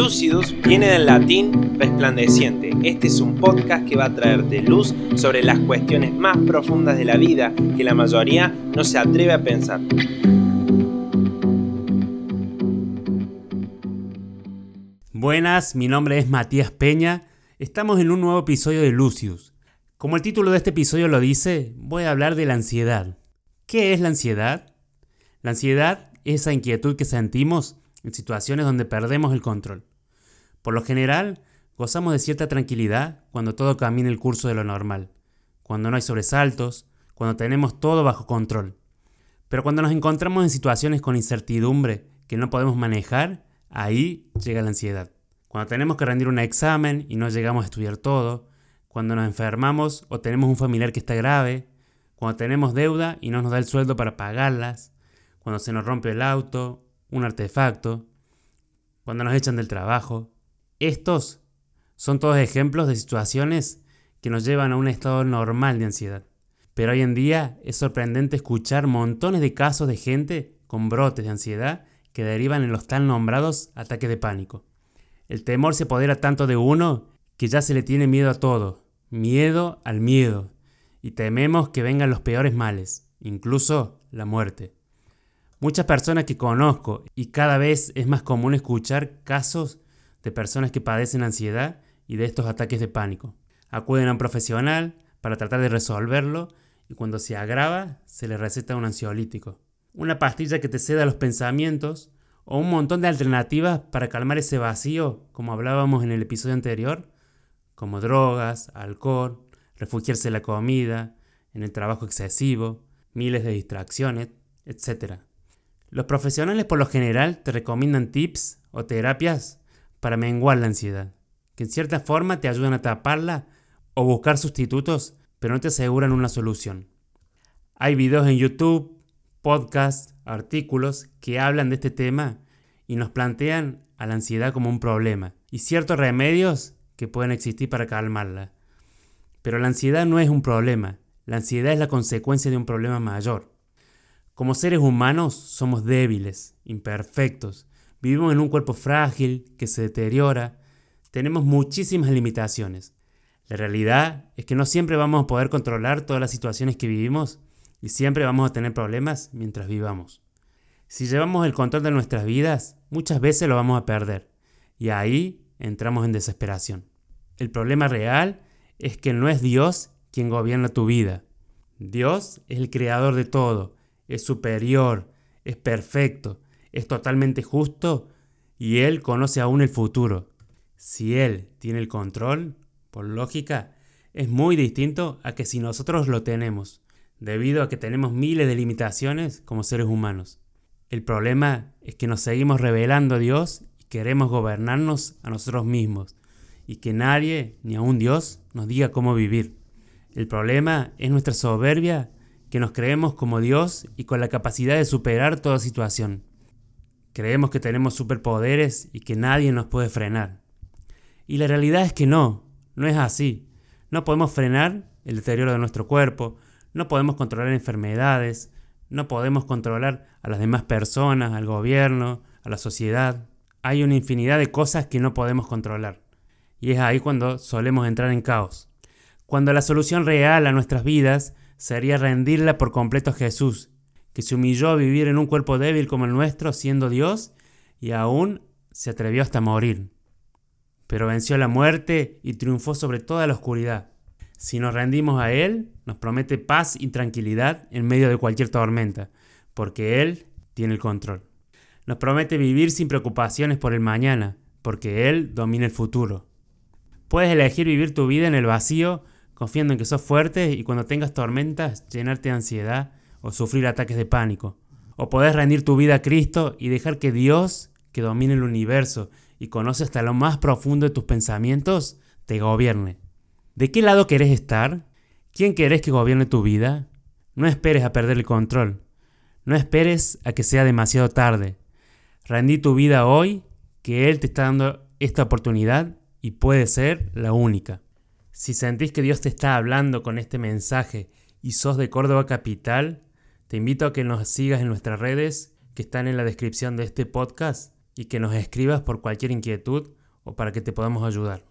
Lucidus viene del latín resplandeciente. Este es un podcast que va a traerte luz sobre las cuestiones más profundas de la vida que la mayoría no se atreve a pensar. Buenas, mi nombre es Matías Peña. Estamos en un nuevo episodio de Lucius. Como el título de este episodio lo dice, voy a hablar de la ansiedad. ¿Qué es la ansiedad? La ansiedad es esa inquietud que sentimos en situaciones donde perdemos el control. Por lo general, gozamos de cierta tranquilidad cuando todo camina el curso de lo normal, cuando no hay sobresaltos, cuando tenemos todo bajo control. Pero cuando nos encontramos en situaciones con incertidumbre que no podemos manejar, ahí llega la ansiedad. Cuando tenemos que rendir un examen y no llegamos a estudiar todo, cuando nos enfermamos o tenemos un familiar que está grave, cuando tenemos deuda y no nos da el sueldo para pagarlas, cuando se nos rompe el auto un artefacto, cuando nos echan del trabajo. Estos son todos ejemplos de situaciones que nos llevan a un estado normal de ansiedad. Pero hoy en día es sorprendente escuchar montones de casos de gente con brotes de ansiedad que derivan en los tan nombrados ataques de pánico. El temor se apodera tanto de uno que ya se le tiene miedo a todo, miedo al miedo, y tememos que vengan los peores males, incluso la muerte. Muchas personas que conozco y cada vez es más común escuchar casos de personas que padecen ansiedad y de estos ataques de pánico. Acuden a un profesional para tratar de resolverlo y cuando se agrava se le receta un ansiolítico. Una pastilla que te ceda los pensamientos o un montón de alternativas para calmar ese vacío, como hablábamos en el episodio anterior, como drogas, alcohol, refugiarse en la comida, en el trabajo excesivo, miles de distracciones, etc. Los profesionales por lo general te recomiendan tips o terapias para menguar la ansiedad, que en cierta forma te ayudan a taparla o buscar sustitutos, pero no te aseguran una solución. Hay videos en YouTube, podcasts, artículos que hablan de este tema y nos plantean a la ansiedad como un problema y ciertos remedios que pueden existir para calmarla. Pero la ansiedad no es un problema, la ansiedad es la consecuencia de un problema mayor. Como seres humanos somos débiles, imperfectos, vivimos en un cuerpo frágil que se deteriora, tenemos muchísimas limitaciones. La realidad es que no siempre vamos a poder controlar todas las situaciones que vivimos y siempre vamos a tener problemas mientras vivamos. Si llevamos el control de nuestras vidas, muchas veces lo vamos a perder y ahí entramos en desesperación. El problema real es que no es Dios quien gobierna tu vida. Dios es el creador de todo es superior, es perfecto, es totalmente justo y Él conoce aún el futuro. Si Él tiene el control, por lógica, es muy distinto a que si nosotros lo tenemos, debido a que tenemos miles de limitaciones como seres humanos. El problema es que nos seguimos revelando a Dios y queremos gobernarnos a nosotros mismos, y que nadie, ni aun Dios, nos diga cómo vivir. El problema es nuestra soberbia que nos creemos como Dios y con la capacidad de superar toda situación. Creemos que tenemos superpoderes y que nadie nos puede frenar. Y la realidad es que no, no es así. No podemos frenar el deterioro de nuestro cuerpo, no podemos controlar enfermedades, no podemos controlar a las demás personas, al gobierno, a la sociedad. Hay una infinidad de cosas que no podemos controlar. Y es ahí cuando solemos entrar en caos. Cuando la solución real a nuestras vidas sería rendirla por completo a Jesús, que se humilló a vivir en un cuerpo débil como el nuestro, siendo Dios, y aún se atrevió hasta morir. Pero venció la muerte y triunfó sobre toda la oscuridad. Si nos rendimos a Él, nos promete paz y tranquilidad en medio de cualquier tormenta, porque Él tiene el control. Nos promete vivir sin preocupaciones por el mañana, porque Él domina el futuro. Puedes elegir vivir tu vida en el vacío confiando en que sos fuerte y cuando tengas tormentas llenarte de ansiedad o sufrir ataques de pánico. O podés rendir tu vida a Cristo y dejar que Dios, que domine el universo y conoce hasta lo más profundo de tus pensamientos, te gobierne. ¿De qué lado querés estar? ¿Quién querés que gobierne tu vida? No esperes a perder el control. No esperes a que sea demasiado tarde. Rendí tu vida hoy, que Él te está dando esta oportunidad y puede ser la única. Si sentís que Dios te está hablando con este mensaje y sos de Córdoba Capital, te invito a que nos sigas en nuestras redes que están en la descripción de este podcast y que nos escribas por cualquier inquietud o para que te podamos ayudar.